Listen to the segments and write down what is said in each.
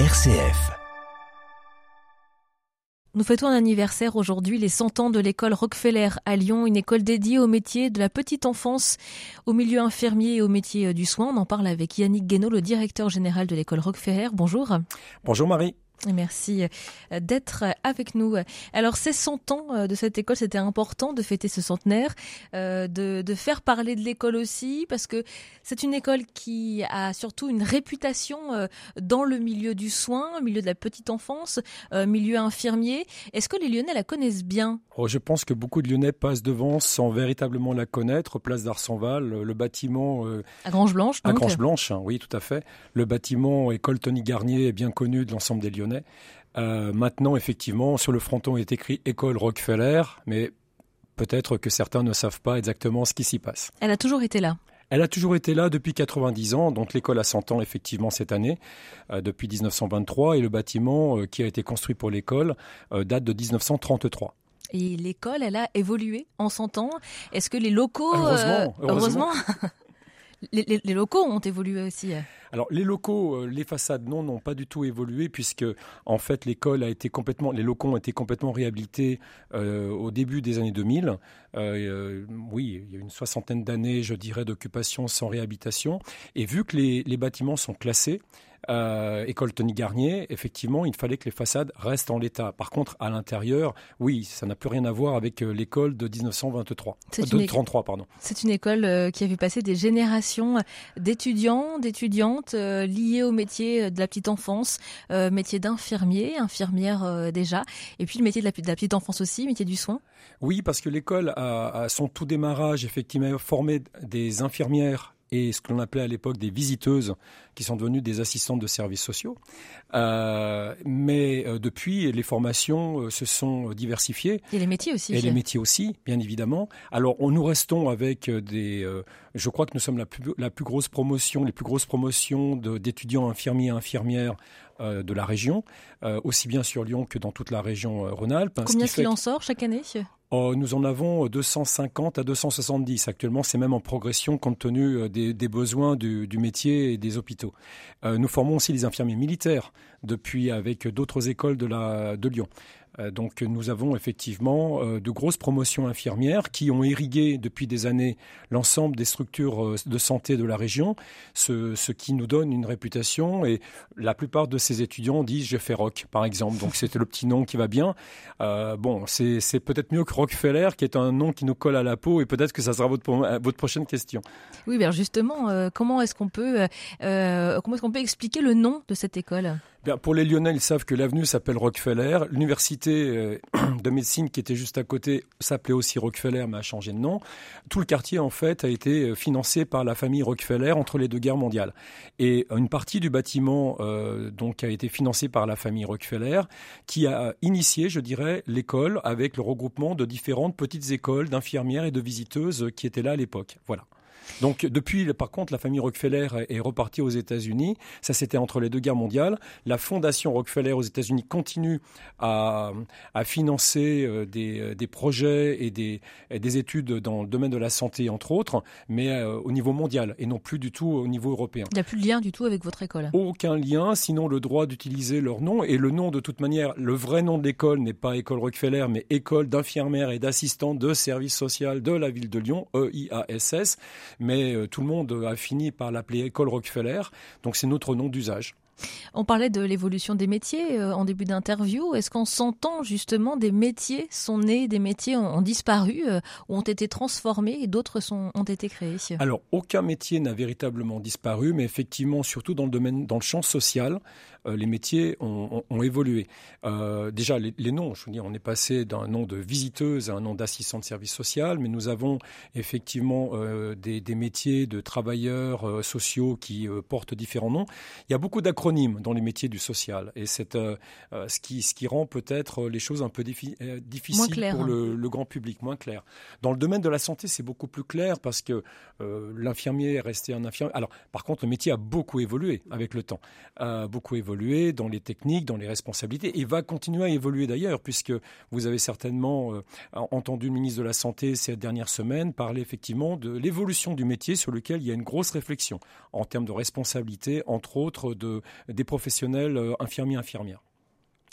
RCF. Nous fêtons un anniversaire aujourd'hui, les 100 ans de l'école Rockefeller à Lyon, une école dédiée au métier de la petite enfance, au milieu infirmier et au métier du soin. On en parle avec Yannick Guénaud, le directeur général de l'école Rockefeller. Bonjour. Bonjour Marie. Merci euh, d'être avec nous. Alors, ces 100 ans euh, de cette école, c'était important de fêter ce centenaire, euh, de, de faire parler de l'école aussi, parce que c'est une école qui a surtout une réputation dans le milieu du soin, milieu de la petite enfance, milieu infirmier. Est-ce que les Lyonnais la connaissent bien? Oh, Je pense que beaucoup de Lyonnais passent devant sans véritablement la connaître. Place d'Arsenval, le bâtiment... à Grange Blanche, donc. À Grange Blanche, hein, oui, tout à fait. Le bâtiment École Tony Garnier est bien connu de l'ensemble des Lyonnais. Euh, maintenant, effectivement, sur le fronton est écrit École Rockefeller, mais peut-être que certains ne savent pas exactement ce qui s'y passe. Elle a toujours été là. Elle a toujours été là depuis 90 ans, donc l'école a 100 ans effectivement cette année, euh, depuis 1923, et le bâtiment euh, qui a été construit pour l'école date de 1933. Et l'école, elle a évolué en 100 ans. Est-ce que les locaux... Heureusement. heureusement. les, les, locaux ont évolué aussi? Alors les locaux, euh, les façades non n'ont pas du tout évolué puisque en fait l'école a été complètement, les locaux ont été complètement réhabilités euh, au début des années 2000. Euh, oui, il y a une soixantaine d'années, je dirais, d'occupation sans réhabilitation. Et vu que les, les bâtiments sont classés, euh, école Tony Garnier, effectivement, il fallait que les façades restent en l'état. Par contre, à l'intérieur, oui, ça n'a plus rien à voir avec l'école de 1923, de 33, pardon. C'est une école qui a vu passer des générations d'étudiants, d'étudiantes liés au métier de la petite enfance, métier d'infirmier, infirmière déjà, et puis le métier de la, petite enfance aussi, métier du soin. Oui, parce que l'école à son tout démarrage, effectivement, formé des infirmières et ce que l'on appelait à l'époque des visiteuses, qui sont devenues des assistantes de services sociaux. Euh, mais euh, depuis, les formations euh, se sont diversifiées. Et les métiers aussi. Et les métiers aussi, bien évidemment. Alors, on, nous restons avec des... je crois que nous sommes la plus, la plus grosse promotion, les plus grosses promotions d'étudiants infirmiers et infirmières de la région, aussi bien sur Lyon que dans toute la région Rhône-Alpes. Combien est-ce qu'il en sort chaque année nous en avons 250 à 270 actuellement. C'est même en progression compte tenu euh, des, besoins du, métier et des hôpitaux. Euh, nous formons aussi les infirmiers militaires depuis avec d'autres écoles de Lyon. Euh, donc nous avons effectivement euh, de grosses promotions infirmières qui ont irrigué depuis des années l'ensemble des structures euh, de santé de la région, ce, qui nous donne une réputation. Et la plupart de ces étudiants disent j'ai fait Rock, par exemple. Donc c'était le petit nom qui va bien. Bon, c'est peut-être mieux que Rockefeller, qui est un nom qui nous colle à la peau. Et peut-être que ça sera votre, prochaine question. Oui, bien justement, comment est-ce qu'on peut expliquer le nom de cette école? Pour les Lyonnais, ils savent que l'avenue s'appelle Rockefeller. L'université euh, de médecine qui était juste à côté s'appelait aussi Rockefeller, mais a changé de nom. Tout le quartier, en fait, a été euh, financé par la famille Rockefeller entre les deux guerres mondiales. Et une partie du bâtiment, euh, donc, a été financée par la famille Rockefeller, qui a initié, je dirais, l'école avec le regroupement de différentes petites écoles d'infirmières et de visiteuses qui étaient là à l'époque. Voilà. Donc depuis, par contre, la famille Rockefeller est repartie aux États-Unis. Ça, c'était entre les deux guerres mondiales. La fondation Rockefeller aux États-Unis continue à, financer euh, euh, des, projets et des, des, études dans le domaine de la santé, entre autres, mais euh, au niveau mondial et non plus du tout au niveau européen. Il n'y a plus de lien du tout avec votre école Aucun lien, sinon le droit d'utiliser leur nom. Et le nom, de toute manière, le vrai nom de l'école n'est pas École Rockefeller, mais École d'infirmières et d'assistants de services social de la ville de Lyon, EIASS mais euh, tout le monde a fini par l'appeler École Rockefeller, donc c'est notre nom d'usage. On parlait de l'évolution des métiers euh, en début d'interview. Est-ce qu'en s'entend justement des métiers sont nés, des métiers ont, disparu euh, ou ont été transformés et d'autres ont été créés? Alors aucun métier n'a véritablement disparu, mais effectivement surtout dans le domaine, dans le champ social, euh, les métiers ont, évolué. Euh, déjà, les, noms, je veux dire, on est passé d'un nom de visiteuse à un nom d'assistant de service social, mais nous avons effectivement euh, des, métiers de travailleurs sociaux qui portent différents noms. Il y a beaucoup d'acronymes dans les métiers du social, et c'est ce, qui, ce qui rend peut-être les choses un peu difficiles pour le, le, grand public, moins clair. Dans le domaine de la santé, c'est beaucoup plus clair parce que l'infirmier est resté un infirmier. Alors, par contre, le métier a beaucoup évolué avec le temps, beaucoup évolué dans les techniques, dans les responsabilités, et va continuer à évoluer d'ailleurs, puisque vous avez certainement euh, entendu le ministre de la Santé ces dernières semaines parler effectivement de l'évolution du métier sur lequel il y a une grosse réflexion en termes de responsabilité, entre autres de, des professionnels infirmiers infirmières.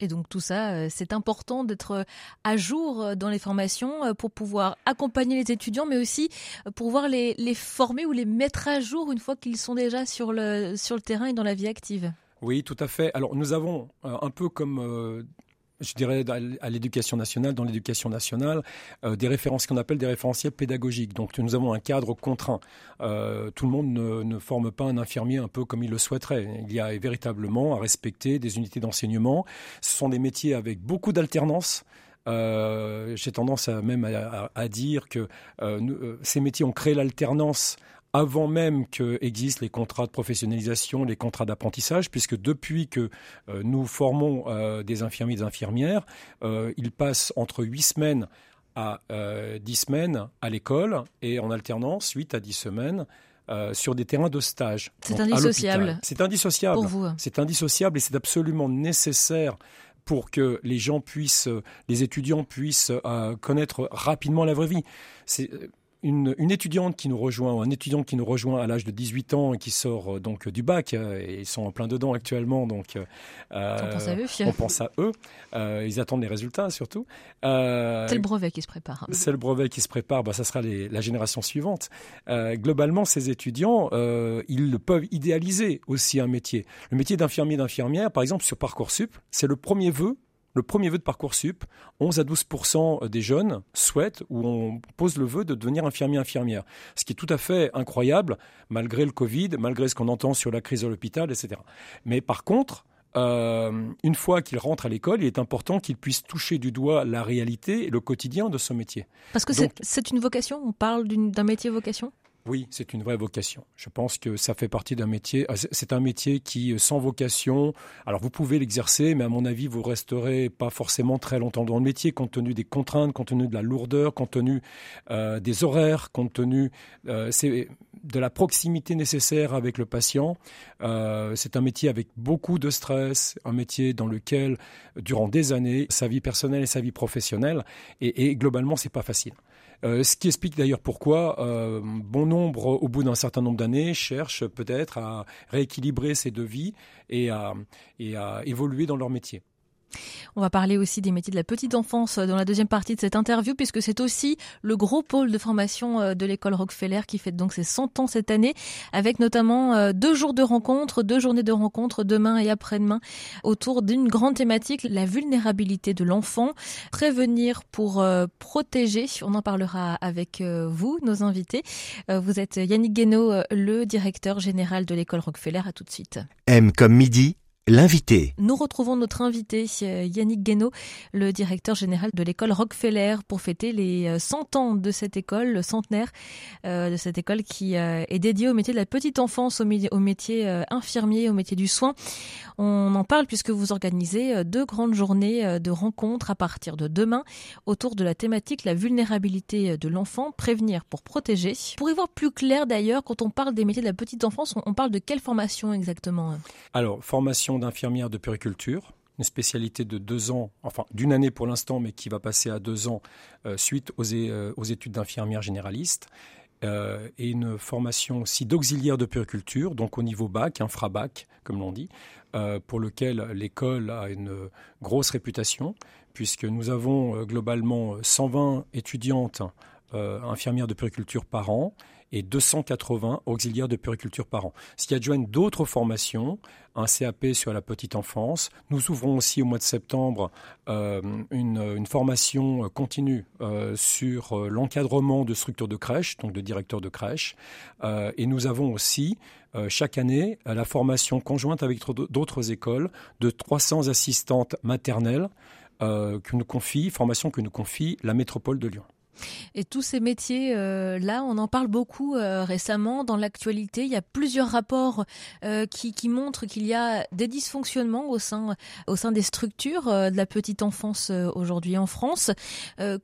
Et donc tout ça, c'est important d'être à jour dans les formations pour pouvoir accompagner les étudiants, mais aussi pour pouvoir les, les former ou les mettre à jour une fois qu'ils sont déjà sur le, sur le terrain et dans la vie active. Oui, tout à fait. Alors nous avons un peu comme je dirais, à l'éducation nationale, dans l'éducation nationale, euh, des références qu'on appelle des référentiels pédagogiques. Donc nous avons un cadre contraint. Euh, tout le monde ne, forme pas un infirmier un peu comme il le souhaiterait. Il y a véritablement à respecter des unités d'enseignement. Ce sont des métiers avec beaucoup d'alternance. Euh, j'ai tendance à, même à, dire que ces métiers ont créé l'alternance avant même qu'existent les contrats de professionnalisation, les contrats d'apprentissage, puisque depuis que euh, nous formons euh, des infirmiers et des infirmières, euh, ils passent entre 8 semaines à 10 semaines à l'école et en alternance 8 à 10 semaines sur des terrains de stage. C'est indissociable. C'est indissociable. Pour vous. C'est indissociable et c'est absolument nécessaire pour que les gens puissent, les étudiants puissent connaître rapidement la vraie vie. C'est une, étudiante qui nous rejoint, ou un étudiant qui nous rejoint à l'âge de 18 ans et qui sort euh, donc du bac, euh, et ils sont en plein dedans actuellement, donc euh, on pense à eux. On pense à eux. ils attendent les résultats surtout. c'est le brevet qui se prépare. C'est le brevet qui se prépare, bah, ça sera la génération suivante. globalement, ces étudiants, ils peuvent idéaliser aussi un métier. Le métier d'infirmier, d'infirmière, par exemple, sur Parcoursup, c'est le premier vœu le premier vœu de Parcoursup, 11 à 12 des jeunes souhaitent ou on pose le vœu de devenir infirmier-infirmière. Ce qui est tout à fait incroyable, malgré le Covid, malgré ce qu'on entend sur la crise de l'hôpital, etc. Mais par contre, euh, une fois qu'ils rentrent à l'école, il est important qu'ils puissent toucher du doigt la réalité et le quotidien de ce métier. Parce que c'est une vocation On parle d'un métier vocation? Oui, c'est une vraie vocation. Je pense que ça fait partie d'un métier. Euh, c'est un métier qui, euh, sans vocation, alors vous pouvez l'exercer, mais à mon avis, vous resterez pas forcément très longtemps dans le métier, compte tenu des contraintes, compte tenu de la lourdeur, compte tenu euh, des horaires, compte tenu de la proximité nécessaire avec le patient. c'est un métier avec beaucoup de stress, un métier dans lequel, durant des années, sa vie personnelle et sa vie professionnelle, et, et globalement, c'est pas facile. Euh, ce qui explique d'ailleurs pourquoi euh, bon nombre, au bout d'un certain nombre d'années, cherchent peut-être à rééquilibrer ces deux vies et à évoluer dans leur métier. On va parler aussi des métiers de la petite enfance dans la deuxième partie de cette interview, puisque c'est aussi le gros pôle de formation euh, de l'école Rockefeller qui fête donc ses 100 ans cette année, avec notamment euh, deux jours de rencontres, deux journées de rencontres demain et après-demain, autour d'une grande thématique, la vulnérabilité de l'enfant, prévenir pour euh, protéger. On en parlera avec vous, nos invités. Vous êtes Yannick Guénaud, le directeur général de l'école Rockefeller. À tout de suite. M comme midi L'invité. Nous retrouvons notre invité euh, Yannick Guénaud, le directeur général de l'école Rockefeller, pour fêter les 100 euh, ans de cette école, le centenaire euh, de cette école qui est dédiée au métier de la petite enfance, au, métier infirmier, au métier du soin. On en parle puisque vous organisez deux grandes journées de rencontres à partir de demain autour de la thématique la vulnérabilité de l'enfant, prévenir pour protéger. Pour y voir plus clair d'ailleurs, quand on parle des métiers de la petite enfance, on parle de quelle formation exactement? Alors, formation d'infirmière de puriculture, une spécialité de deux ans, enfin d'une année pour l'instant, mais qui va passer à deux ans euh, suite aux, euh, aux études d'infirmière généraliste. Euh, et une formation aussi d'auxiliaire de puriculture, donc au niveau bac, infra-bac, comme l'on dit, pour lequel l'école a une grosse réputation, puisque nous avons globalement 120 étudiantes infirmières de puriculture par an et 280 auxiliaires de puriculture par an. Ce qui adjoigne d'autres formations, un CAP sur la petite enfance. Nous ouvrons aussi au mois de septembre euh, une, formation continue euh, sur euh, l'encadrement de structures de crèche, donc de directeurs de crèche. et nous avons aussi chaque année la formation conjointe avec d'autres écoles de 300 assistantes maternelles que nous confie, formation que nous confie la métropole de Lyon. Et tous ces métiers, euh, là, on en parle beaucoup euh, récemment dans l'actualité. Il y a plusieurs rapports euh, qui, montrent qu'il y a des dysfonctionnements au sein, au sein des structures de la petite enfance aujourd'hui en France.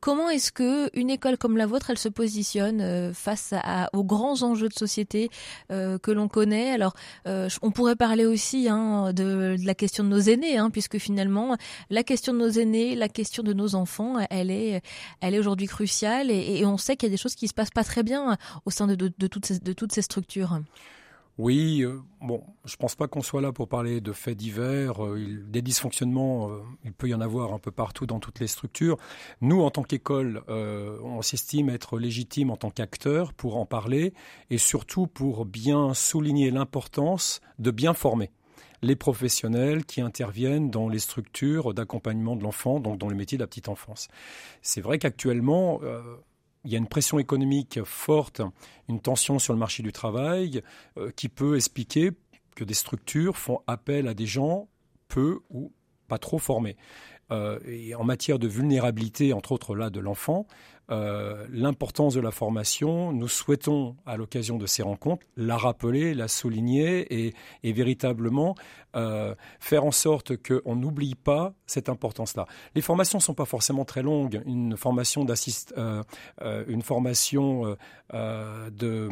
comment est-ce que une école comme la vôtre, elle se positionne face aux grands enjeux de société que l'on connaît? Alors, on pourrait parler aussi hein, de, de, la question de nos aînés, hein, puisque finalement, la question de nos aînés, la question de nos enfants, elle est, elle est aujourd'hui cruciale et, on sait qu'il y a des choses qui se passent pas très bien au sein de, toutes, ces, de toutes ces structures. Oui, euh, bon, je pense pas qu'on soit là pour parler de faits divers. Euh, des dysfonctionnements, euh, il peut y en avoir un peu partout dans toutes les structures. Nous, en tant qu'école, on s'estime être légitime en tant qu'acteur pour en parler et surtout pour bien souligner l'importance de bien former les professionnels qui interviennent dans les structures d'accompagnement de l'enfant, donc dans le métier de la petite enfance. C'est vrai qu'actuellement, il y a une pression économique forte, une tension sur le marché du travail euh, qui peut expliquer que des structures font appel à des gens peu ou pas trop formés. Euh, et en matière de vulnérabilité, entre autres là de l'enfant, euh, l'importance de la formation, nous souhaitons, à l'occasion de ces rencontres, la rappeler, la souligner et, véritablement euh, faire en sorte qu'on n'oublie pas cette importance-là. Les formations ne sont pas forcément très longues. Une formation d'assist, une formation de,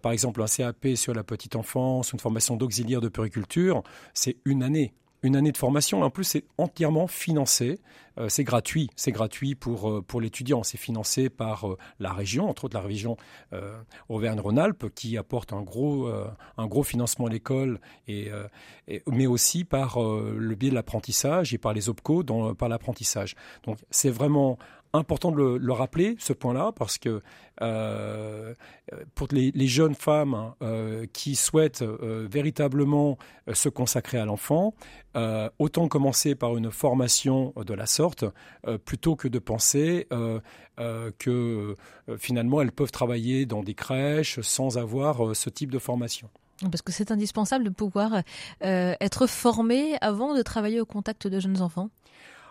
par exemple, un CAP sur la petite enfance, une formation d'auxiliaire de puriculture, c'est une année une année de formation. En plus, c'est entièrement financé. Euh, c'est gratuit. C'est gratuit pour, euh, pour l'étudiant. C'est financé par euh, la région, entre autres la région Auvergne-Rhône-Alpes, qui apporte un gros, un gros financement à l'école, et, mais aussi par le biais de l'apprentissage et par les OPCO dans, par l'apprentissage. Donc, c'est vraiment important de le, rappeler, ce point-là, parce que euh, pour les, jeunes femmes hein, euh, qui souhaitent euh, véritablement se consacrer à l'enfant, autant commencer par une formation de la sorte, plutôt que de penser que finalement elles peuvent travailler dans des crèches sans avoir ce type de formation. Parce que c'est indispensable de pouvoir être formé avant de travailler au contact de jeunes enfants.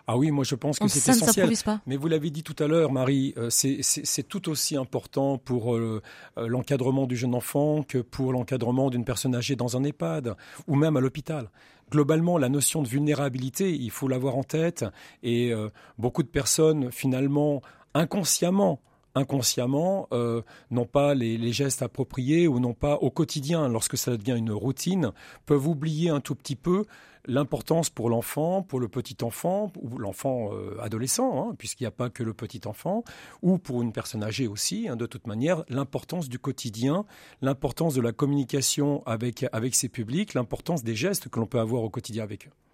Ah oui, moi je pense que c'est essentiel. Mais vous l'avez dit tout à l'heure, Marie, euh, c'est tout aussi important pour euh, euh, l'encadrement du jeune enfant que pour l'encadrement d'une personne âgée dans un EHPAD ou même à l'hôpital. Globalement, la notion de vulnérabilité, il faut l'avoir en tête. Et beaucoup de personnes, finalement, inconsciemment, inconsciemment n'ont pas les, les, gestes appropriés ou n'ont pas au quotidien, lorsque ça devient une routine, peuvent oublier un tout petit peu l'importance pour l'enfant, pour le petit enfant, ou l'enfant euh, adolescent, hein, puisqu'il n'y a pas que le petit enfant, ou pour une personne âgée aussi, hein, de toute manière, l'importance du quotidien, l'importance de la communication avec, avec ses publics, l'importance des gestes que l'on peut avoir au quotidien avec eux.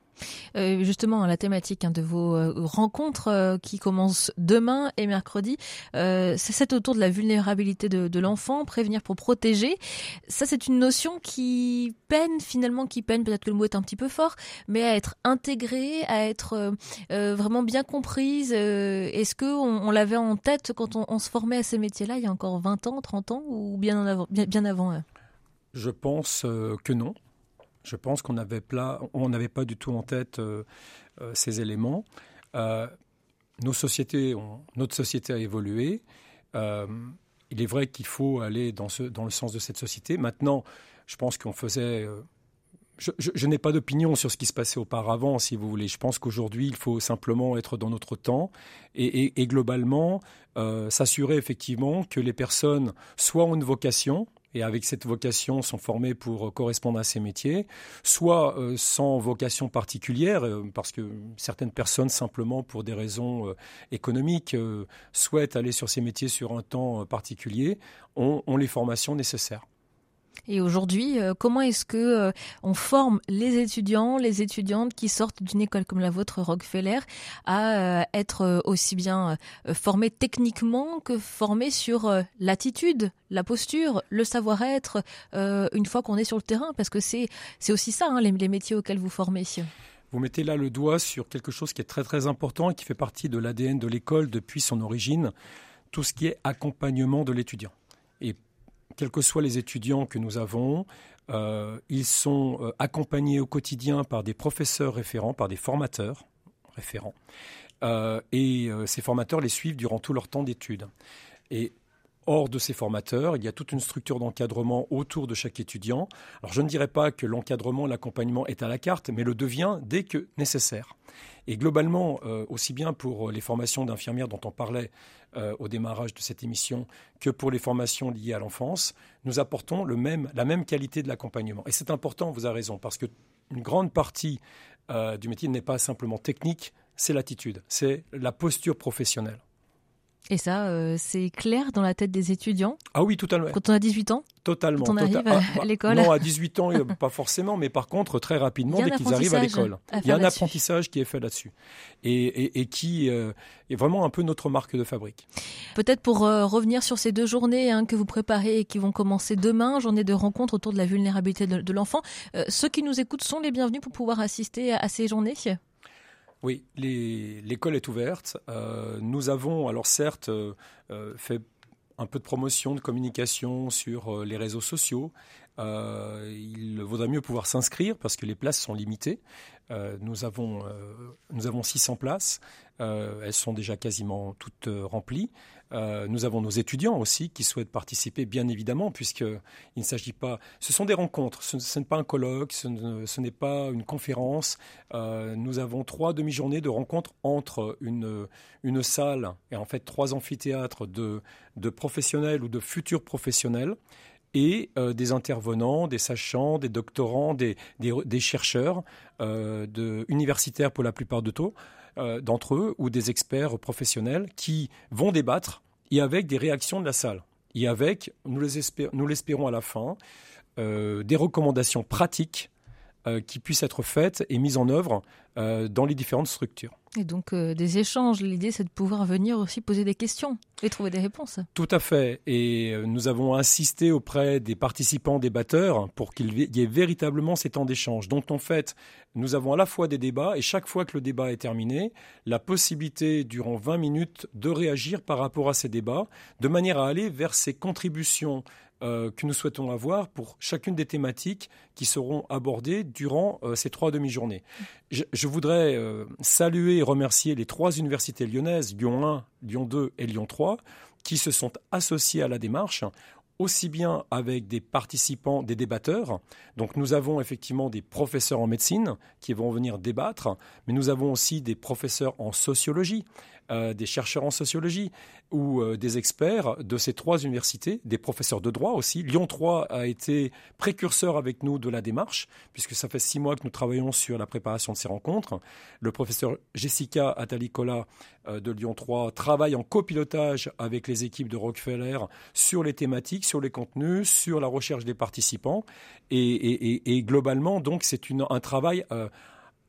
Euh, justement, la thématique hein, de vos euh, rencontres euh, qui commencent demain et mercredi, c'est autour de la vulnérabilité de, l'enfant, prévenir pour protéger. Ça, c'est une notion qui peine finalement, qui peine, peut-être que le mot est un petit peu fort, mais à être intégrée, à être vraiment bien comprise. Est-ce que on, l'avait en tête quand on, se formait à ces métiers-là il y a encore 20 ans, 30 ans ou bien, avant, bien avant Je pense que non. Je pense qu'on n'avait pas du tout en tête euh, euh, ces éléments. Euh, notre société a évolué. il est vrai qu'il faut aller dans, le sens de cette société. Maintenant, je pense qu'on faisait. je, n'ai pas d'opinion sur ce qui se passait auparavant, si vous voulez. Je pense qu'aujourd'hui, il faut simplement être dans notre temps et, globalement s'assurer effectivement que les personnes soient ont une vocation, et avec cette vocation sont formés pour euh, correspondre à ces métiers, soit euh, sans vocation particulière, euh, parce que certaines personnes, simplement pour des raisons économiques, souhaitent aller sur ces métiers sur un temps particulier, ont les formations nécessaires. Et aujourd'hui, euh, comment est-ce que euh, on forme les étudiants, les étudiantes qui sortent d'une école comme la vôtre Rockefeller à euh, être aussi bien formés techniquement que formés sur l'attitude, la posture, le savoir-être une fois qu'on est sur le terrain? Parce que c'est c'est aussi ça hein, les, métiers auxquels vous formez. Vous mettez là le doigt sur quelque chose qui est très très important et qui fait partie de l'ADN de l'école depuis son origine, tout ce qui est accompagnement de l'étudiant. Quels que soient les étudiants que nous avons, euh, ils sont euh, accompagnés au quotidien par des professeurs référents, par des formateurs référents. Euh, et ces formateurs les suivent durant tout leur temps d'études. Hors de ces formateurs, il y a toute une structure d'encadrement autour de chaque étudiant. Alors je ne dirais pas que l'encadrement, l'accompagnement est à la carte, mais le devient dès que nécessaire. Et globalement, aussi bien pour les formations d'infirmières dont on parlait euh, au démarrage de cette émission que pour les formations liées à l'enfance, nous apportons la même qualité de l'accompagnement. Et c'est important, vous avez raison, parce qu'une grande partie euh, du métier n'est pas simplement technique, c'est l'attitude, c'est la posture professionnelle. Et ça, euh, c'est clair dans la tête des étudiants Ah oui, totalement. Quand on a 18 ans Totalement. Quand on arrive tota- à, ah, bah, l'école Non, à 18 ans, euh, pas forcément, mais par contre, très rapidement, dès qu'ils arrivent à l'école. Il y a un apprentissage qui est fait là-dessus. Et, et- et qui euh, est vraiment un peu notre marque de fabrique. Peut-être pour euh, revenir sur ces deux journées hein, que vous préparez et qui vont commencer demain, journée de rencontre autour de la vulnérabilité de, de l'enfant. Ceux qui nous écoutent sont les bienvenus pour pouvoir assister à, à ces journées. Oui, l'école est ouverte. Euh, nous avons, alors certes, euh, euh, fait un peu de promotion, de communication sur les réseaux sociaux. Il vaudrait mieux pouvoir s'inscrire parce que les places sont limitées. Nous, avons, nous avons 600 places. Elles sont déjà quasiment toutes remplies. Euh, nous avons nos étudiants aussi qui souhaitent participer, bien évidemment, puisqu'il ne s'agit pas. Ce sont des rencontres, ce, n'est pas un colloque, ce ne- ce n'est pas une conférence. Euh, nous avons trois demi-journées de rencontres entre une, salle et en fait trois amphithéâtres de, professionnels ou de futurs professionnels et euh, des intervenants, des sachants, des doctorants, des, chercheurs universitaires pour la plupart de taux, euh, d'entre eux ou des experts professionnels qui vont débattre et avec des réactions de la salle. Et avec, nous les espé- nous l'espérons à la fin, euh, des recommandations pratiques qui puissent être faites et mises en œuvre euh, dans les différentes structures. Et donc euh, des échanges. L'idée, c'est de pouvoir venir aussi poser des questions et trouver des réponses. Tout à fait. Et euh, nous avons insisté auprès des participants débatteurs pour qu'il y ait véritablement ces temps d'échange. Donc en fait, nous avons à la fois des débats et chaque fois que le débat est terminé, la possibilité durant 20 minutes de réagir par rapport à ces débats, de manière à aller vers ces contributions euh, que nous souhaitons avoir pour chacune des thématiques qui seront abordées durant euh, ces trois demi-journées. Je, voudrais euh, saluer et remercier les trois universités lyonnaises, Lyon 1, Lyon 2 et Lyon 3, qui se sont associées à la démarche aussi bien avec des participants, des débatteurs. Donc nous avons effectivement des professeurs en médecine qui vont venir débattre, mais nous avons aussi des professeurs en sociologie, euh, des chercheurs en sociologie ou euh, des experts de ces trois universités, des professeurs de droit aussi. Lyon 3 a été précurseur avec nous de la démarche, puisque ça fait six mois que nous travaillons sur la préparation de ces rencontres. Le professeur Jessica Atalicola euh, de Lyon 3 travaille en copilotage avec les équipes de Rockefeller sur les thématiques, sur les contenus, sur la recherche des participants. Et, et- globalement, donc, c'est un travail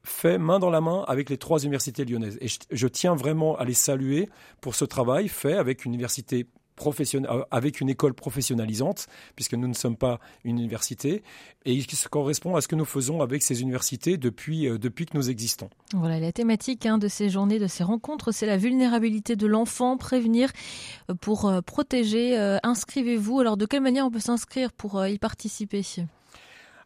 fait main dans la main avec les trois universités lyonnaises. Et je, tiens vraiment à les saluer pour ce travail fait avec une université euh, avec une école professionnalisante, puisque nous ne sommes pas une université, et qui correspond à ce que nous faisons avec ces universités depuis, euh, depuis que nous existons. Voilà, la thématique hein, de ces journées, de ces rencontres, c'est la vulnérabilité de l'enfant, prévenir euh, pour protéger. Inscrivez-vous. Alors, de quelle manière on peut s'inscrire pour y participer?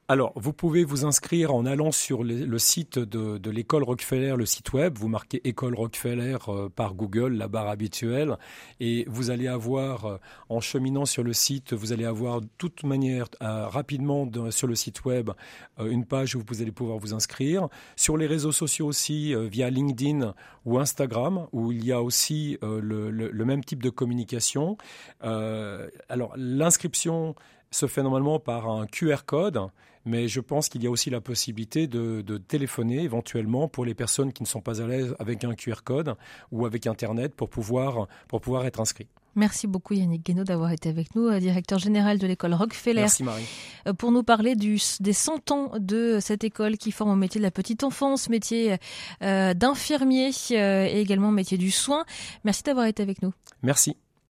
Alors, vous pouvez vous inscrire en allant sur le, site de, l'école Rockefeller, le site web. Vous marquez école Rockefeller euh, par Google, la barre habituelle, et vous allez avoir, euh, en cheminant sur le site, vous allez avoir de toute manière euh, rapidement de- sur le site web une page où vous allez pouvoir vous inscrire. Sur les réseaux sociaux aussi, via LinkedIn ou Instagram, où il y a aussi le, même type de communication. Alors, l'inscription se fait normalement par un QR code, mais je pense qu'il y a aussi la possibilité de, de téléphoner éventuellement pour les personnes qui ne sont pas à l'aise avec un QR code ou avec Internet pour pouvoir, pour pouvoir être inscrits. Merci beaucoup Yannick Guénaud d'avoir été avec nous, euh, directeur général de l'école Rockefeller, Merci Marie. euh, pour nous parler du, des 100 ans de cette école qui forme au métier de la petite enfance, métier euh, d'infirmier euh, et également métier du soin. Merci d'avoir été avec nous. Merci.